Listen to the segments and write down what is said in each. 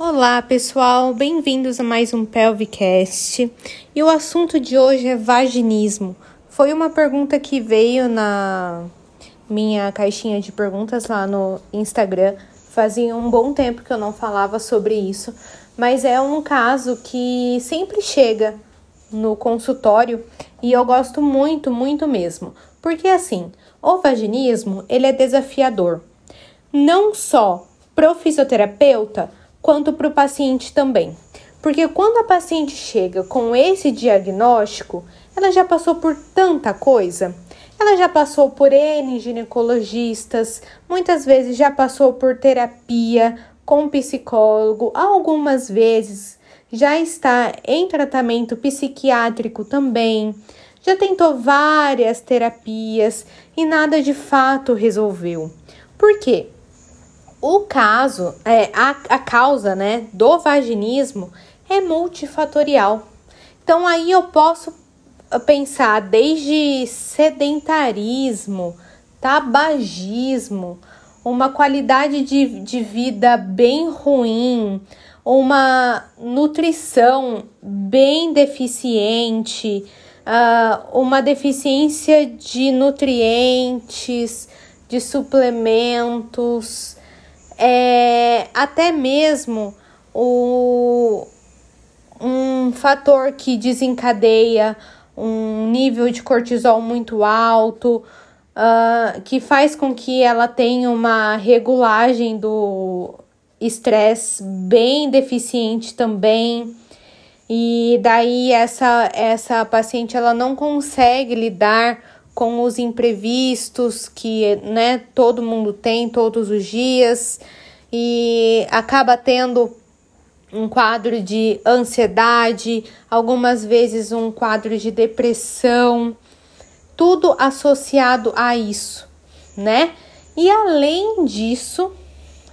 Olá, pessoal, bem-vindos a mais um Pelvicast. E o assunto de hoje é vaginismo. Foi uma pergunta que veio na minha caixinha de perguntas lá no Instagram. Fazia um bom tempo que eu não falava sobre isso, mas é um caso que sempre chega no consultório e eu gosto muito, muito mesmo. Porque assim, o vaginismo, ele é desafiador. Não só pro fisioterapeuta, quanto para o paciente também. Porque quando a paciente chega com esse diagnóstico, ela já passou por tanta coisa. Ela já passou por N ginecologistas, muitas vezes já passou por terapia com psicólogo, algumas vezes já está em tratamento psiquiátrico também, já tentou várias terapias e nada de fato resolveu. Por quê? O caso, é, a, a causa né, do vaginismo é multifatorial. Então aí eu posso pensar desde sedentarismo, tabagismo, uma qualidade de, de vida bem ruim, uma nutrição bem deficiente, uh, uma deficiência de nutrientes, de suplementos, é, até mesmo o, um fator que desencadeia um nível de cortisol muito alto, uh, que faz com que ela tenha uma regulagem do estresse bem deficiente também. E daí essa essa paciente ela não consegue lidar com os imprevistos que né, todo mundo tem todos os dias e acaba tendo um quadro de ansiedade, algumas vezes um quadro de depressão, tudo associado a isso, né? E além disso,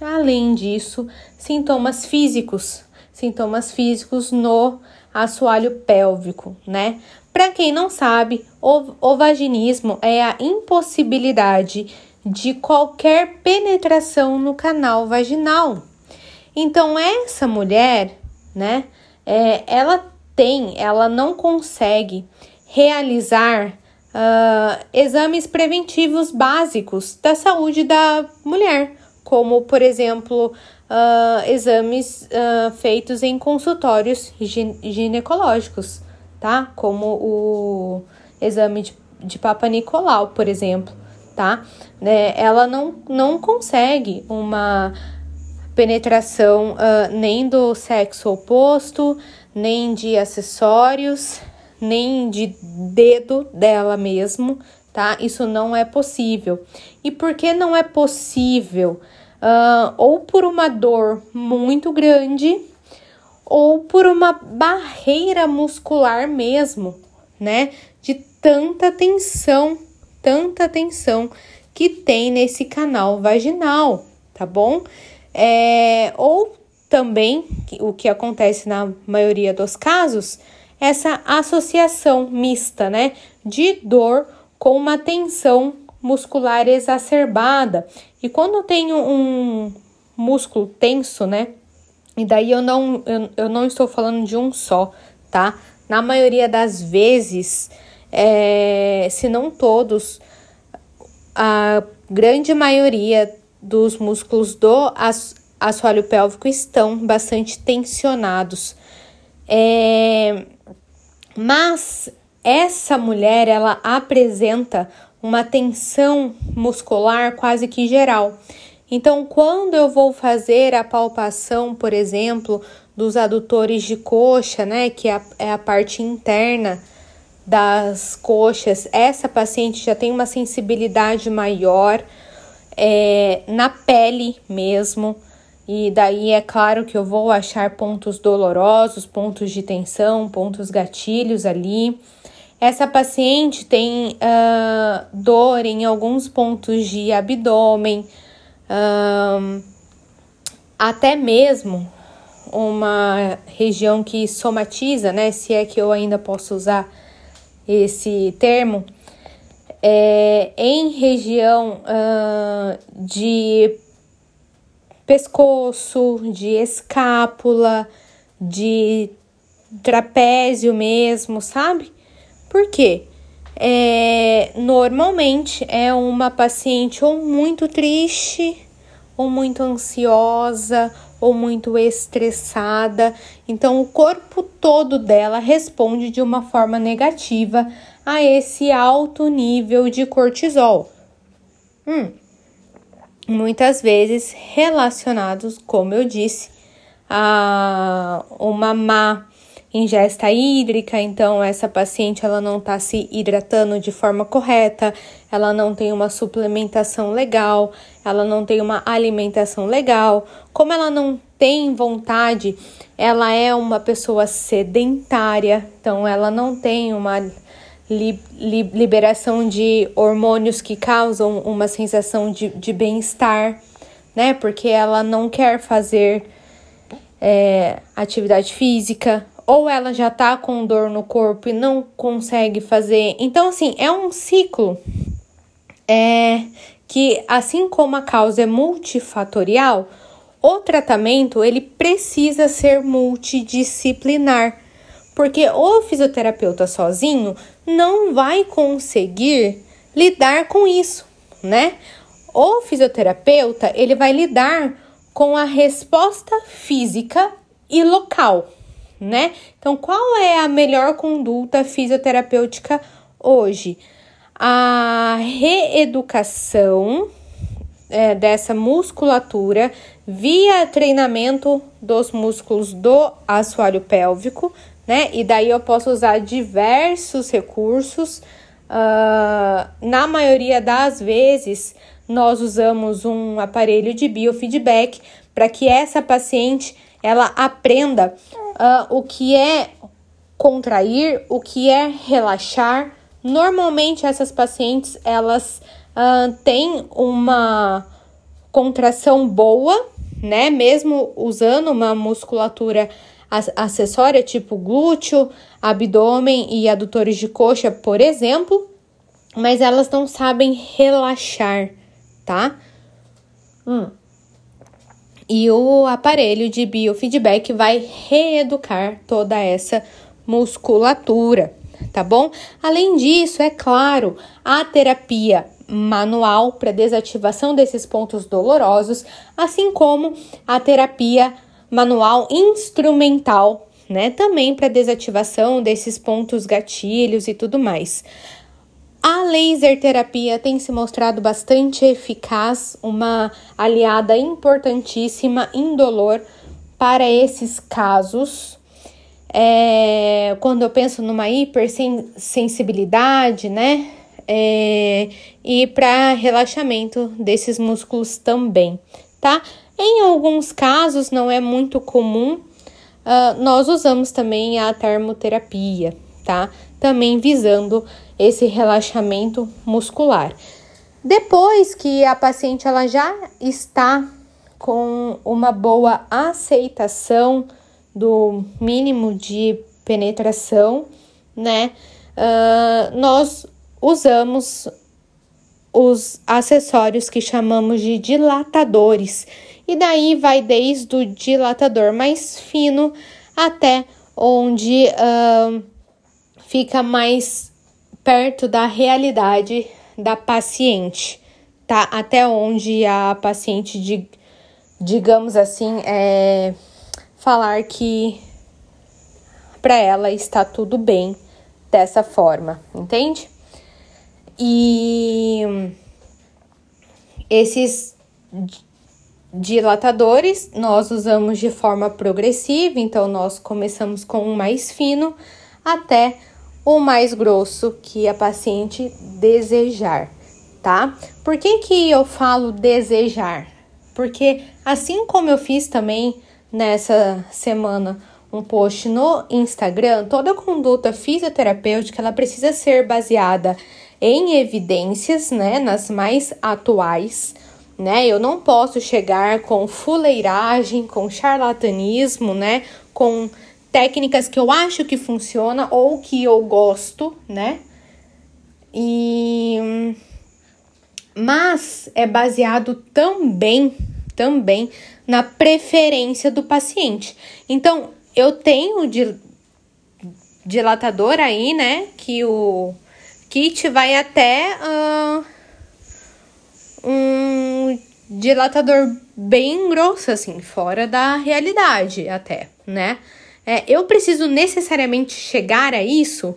além disso, sintomas físicos, sintomas físicos no assoalho pélvico, né? Para quem não sabe, o, vaginismo é a impossibilidade de qualquer penetração no canal vaginal. Então, essa mulher, né, é, ela tem, ela não consegue realizar uh, exames preventivos básicos da saúde da mulher, como, por exemplo, uh, exames uh, feitos em consultórios ginecológicos tá? Como o exame de, de Papa Nicolau, por exemplo, tá? Né? Ela não, não consegue uma penetração uh, nem do sexo oposto, nem de acessórios, nem de dedo dela mesmo, tá? Isso não é possível. E por que não é possível? Uh, ou por uma dor muito grande, ou por uma barreira muscular mesmo, né? Tanta tensão, tanta tensão que tem nesse canal vaginal, tá bom? É, ou também, o que acontece na maioria dos casos, essa associação mista, né? De dor com uma tensão muscular exacerbada. E quando tem um músculo tenso, né? E daí eu não, eu, eu não estou falando de um só, tá? Na maioria das vezes, é, se não todos, a grande maioria dos músculos do assoalho pélvico estão bastante tensionados. É, mas essa mulher, ela apresenta uma tensão muscular quase que geral. Então, quando eu vou fazer a palpação, por exemplo, dos adutores de coxa, né, que é a, é a parte interna das coxas, essa paciente já tem uma sensibilidade maior é, na pele mesmo. E daí é claro que eu vou achar pontos dolorosos, pontos de tensão, pontos gatilhos ali. Essa paciente tem uh, dor em alguns pontos de abdômen, um, até mesmo uma região que somatiza, né? Se é que eu ainda posso usar esse termo, é, em região uh, de pescoço, de escápula, de trapézio mesmo, sabe? Por quê? É, normalmente é uma paciente ou muito triste, ou muito ansiosa, ou muito estressada. Então, o corpo todo dela responde de uma forma negativa a esse alto nível de cortisol. Hum. Muitas vezes relacionados, como eu disse, a uma má ingesta hídrica, então essa paciente ela não está se hidratando de forma correta, ela não tem uma suplementação legal, ela não tem uma alimentação legal. Como ela não tem vontade, ela é uma pessoa sedentária, então ela não tem uma li, li, liberação de hormônios que causam uma sensação de, de bem-estar, né? Porque ela não quer fazer é, atividade física, ou ela já tá com dor no corpo e não consegue fazer. Então, assim, é um ciclo é, que, assim como a causa é multifatorial, o tratamento ele precisa ser multidisciplinar, porque o fisioterapeuta sozinho não vai conseguir lidar com isso, né? O fisioterapeuta ele vai lidar com a resposta física e local né? Então, qual é a melhor conduta fisioterapêutica hoje? A reeducação é, dessa musculatura via treinamento dos músculos do assoalho pélvico, né? E daí eu posso usar diversos recursos. Uh, na maioria das vezes, nós usamos um aparelho de biofeedback para que essa paciente ela aprenda uh, o que é contrair, o que é relaxar. Normalmente essas pacientes elas uh, têm uma contração boa, né? Mesmo usando uma musculatura acessória tipo glúteo, abdômen e adutores de coxa, por exemplo, mas elas não sabem relaxar, tá? Hum e o aparelho de biofeedback vai reeducar toda essa musculatura, tá bom? Além disso, é claro, a terapia manual para desativação desses pontos dolorosos, assim como a terapia manual instrumental, né? Também para desativação desses pontos gatilhos e tudo mais. A laser terapia tem se mostrado bastante eficaz, uma aliada importantíssima, indolor para esses casos. É, quando eu penso numa hipersensibilidade, né? É, e para relaxamento desses músculos também, tá? Em alguns casos, não é muito comum, uh, nós usamos também a termoterapia, tá? Também visando esse relaxamento muscular. Depois que a paciente ela já está com uma boa aceitação do mínimo de penetração, né? Uh, nós usamos os acessórios que chamamos de dilatadores, e daí vai desde o dilatador mais fino até onde uh, fica mais perto da realidade da paciente, tá? Até onde a paciente, de, digamos assim, é, falar que para ela está tudo bem dessa forma, entende? E esses dilatadores nós usamos de forma progressiva, então nós começamos com um mais fino até o mais grosso que a paciente desejar, tá? Por que que eu falo desejar? Porque assim como eu fiz também nessa semana um post no Instagram, toda conduta fisioterapêutica ela precisa ser baseada em evidências, né, nas mais atuais, né? Eu não posso chegar com fuleiragem, com charlatanismo, né, com técnicas que eu acho que funciona ou que eu gosto, né? E mas é baseado também também na preferência do paciente. Então, eu tenho dilatador aí, né? Que o kit vai até uh, um dilatador bem grosso, assim, fora da realidade até, né? É, eu preciso necessariamente chegar a isso?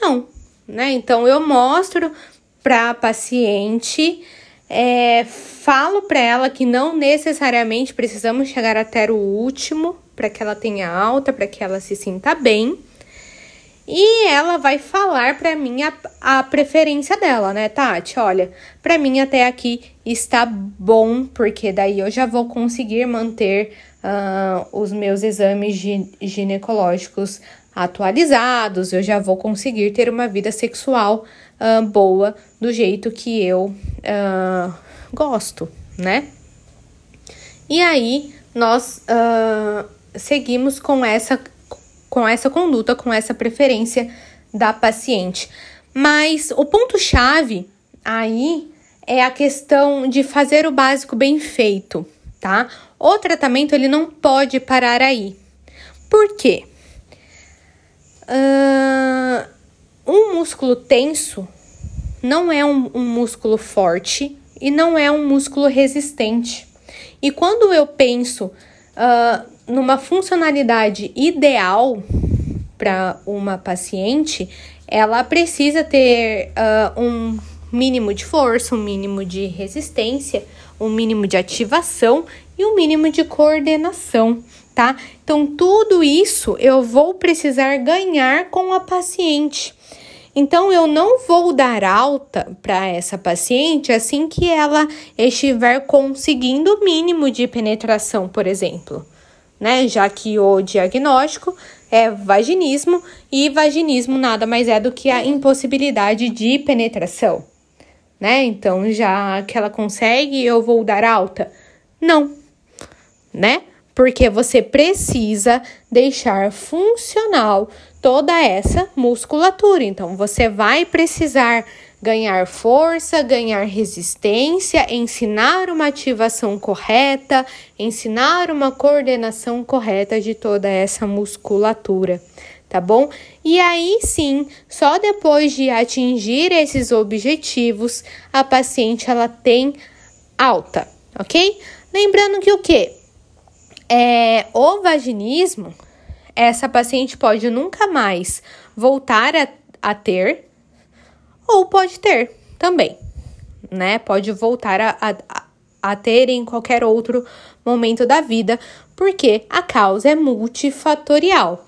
Não, né? Então eu mostro para a paciente, é, falo para ela que não necessariamente precisamos chegar até o último para que ela tenha alta, para que ela se sinta bem. E ela vai falar para mim a, a, preferência dela, né, Tati? Olha, para mim até aqui está bom, porque daí eu já vou conseguir manter uh, os meus exames ginecológicos atualizados, eu já vou conseguir ter uma vida sexual uh, boa do jeito que eu uh, gosto, né? E aí nós seguimos com essa com essa conduta, com essa preferência da paciente. Mas o ponto-chave aí é a questão de fazer o básico bem feito, tá? O tratamento ele não pode parar aí. Por quê? Uh, um músculo tenso não é um, um músculo forte e não é um músculo resistente. E quando eu penso uh, numa funcionalidade ideal para uma paciente, ela precisa ter uh, um mínimo de força, um mínimo de resistência, um mínimo de ativação e um mínimo de coordenação, tá? Então, tudo isso eu vou precisar ganhar com a paciente. Então, eu não vou dar alta para essa paciente assim que ela estiver conseguindo o mínimo de penetração, por exemplo né? Já que o diagnóstico é vaginismo e vaginismo nada mais é do que a impossibilidade de penetração, né? Então, já que ela consegue, eu vou dar alta? Não, né? Porque você precisa deixar funcional toda essa musculatura. Então, você vai precisar ganhar força, ganhar resistência, ensinar uma ativação correta, ensinar uma coordenação correta de toda essa musculatura, tá bom? E aí sim, só depois de atingir esses objetivos, a paciente ela tem alta, ok? Lembrando que o que? É, o vaginismo, essa paciente pode nunca mais voltar a, a ter, ou pode ter também, né? Pode voltar a, a, a ter em qualquer outro momento da vida, porque a causa é multifatorial.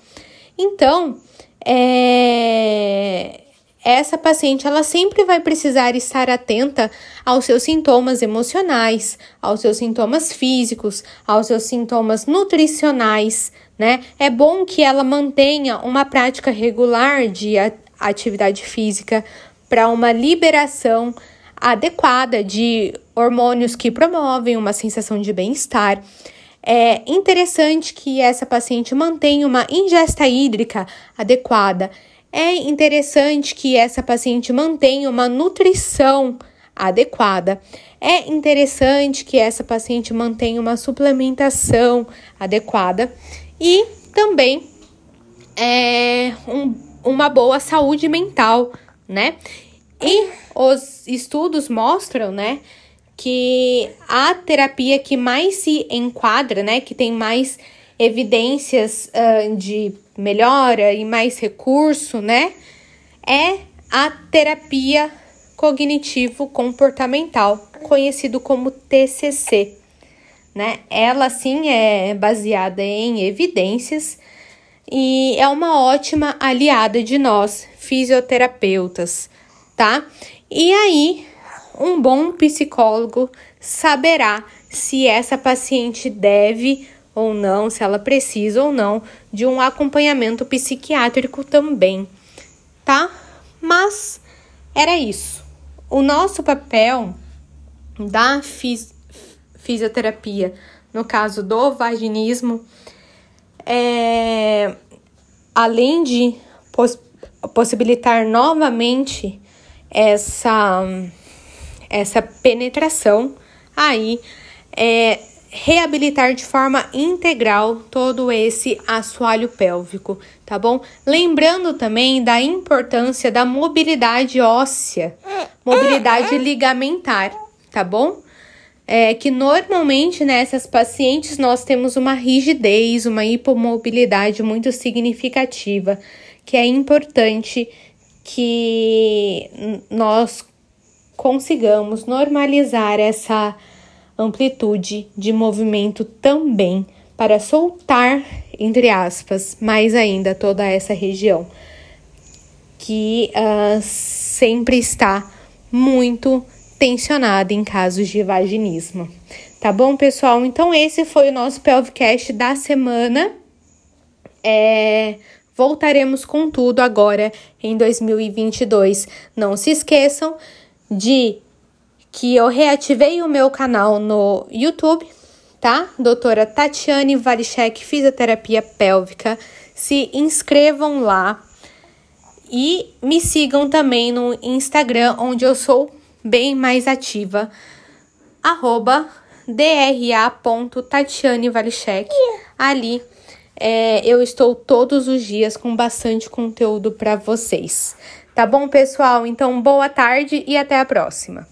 Então, é, essa paciente ela sempre vai precisar estar atenta aos seus sintomas emocionais, aos seus sintomas físicos, aos seus sintomas nutricionais, né? É bom que ela mantenha uma prática regular de atividade física para uma liberação adequada de hormônios que promovem uma sensação de bem-estar. É interessante que essa paciente mantenha uma ingesta hídrica adequada. É interessante que essa paciente mantenha uma nutrição adequada. É interessante que essa paciente mantenha uma suplementação adequada e também é, um, uma boa saúde mental né? E os estudos mostram, né, que a terapia que mais se enquadra, né, que tem mais evidências uh, de melhora e mais recurso, né, é a terapia cognitivo-comportamental, conhecido como TCC, né? Ela sim é baseada em evidências e é uma ótima aliada de nós, fisioterapeutas, tá? E aí, um bom psicólogo saberá se essa paciente deve ou não, se ela precisa ou não de um acompanhamento psiquiátrico também, tá? Mas era isso. O nosso papel da fis fisioterapia, no caso do vaginismo, é, além de poss possibilitar novamente essa, essa penetração, aí é, reabilitar de forma integral todo esse assoalho pélvico, tá bom? Lembrando também da importância da mobilidade óssea, mobilidade ligamentar, tá bom? É que normalmente nessas pacientes nós temos uma rigidez, uma hipomobilidade muito significativa, que é importante que nós consigamos normalizar essa amplitude de movimento também para soltar, entre aspas, mais ainda toda essa região que uh, sempre está muito tensionada em casos de vaginismo. Tá bom, pessoal? Então, esse foi o nosso Pelvicast da semana. É, voltaremos com tudo agora em 2022. Não se esqueçam de que eu reativei o meu canal no YouTube, tá? Doutora Tatiane Varichek, Fisioterapia Pélvica. Se inscrevam lá e me sigam também no Instagram, onde eu sou bem mais ativa, arroba Ali é, eu estou todos os dias com bastante conteúdo para vocês. Tá bom, pessoal? Então, boa tarde e até a próxima.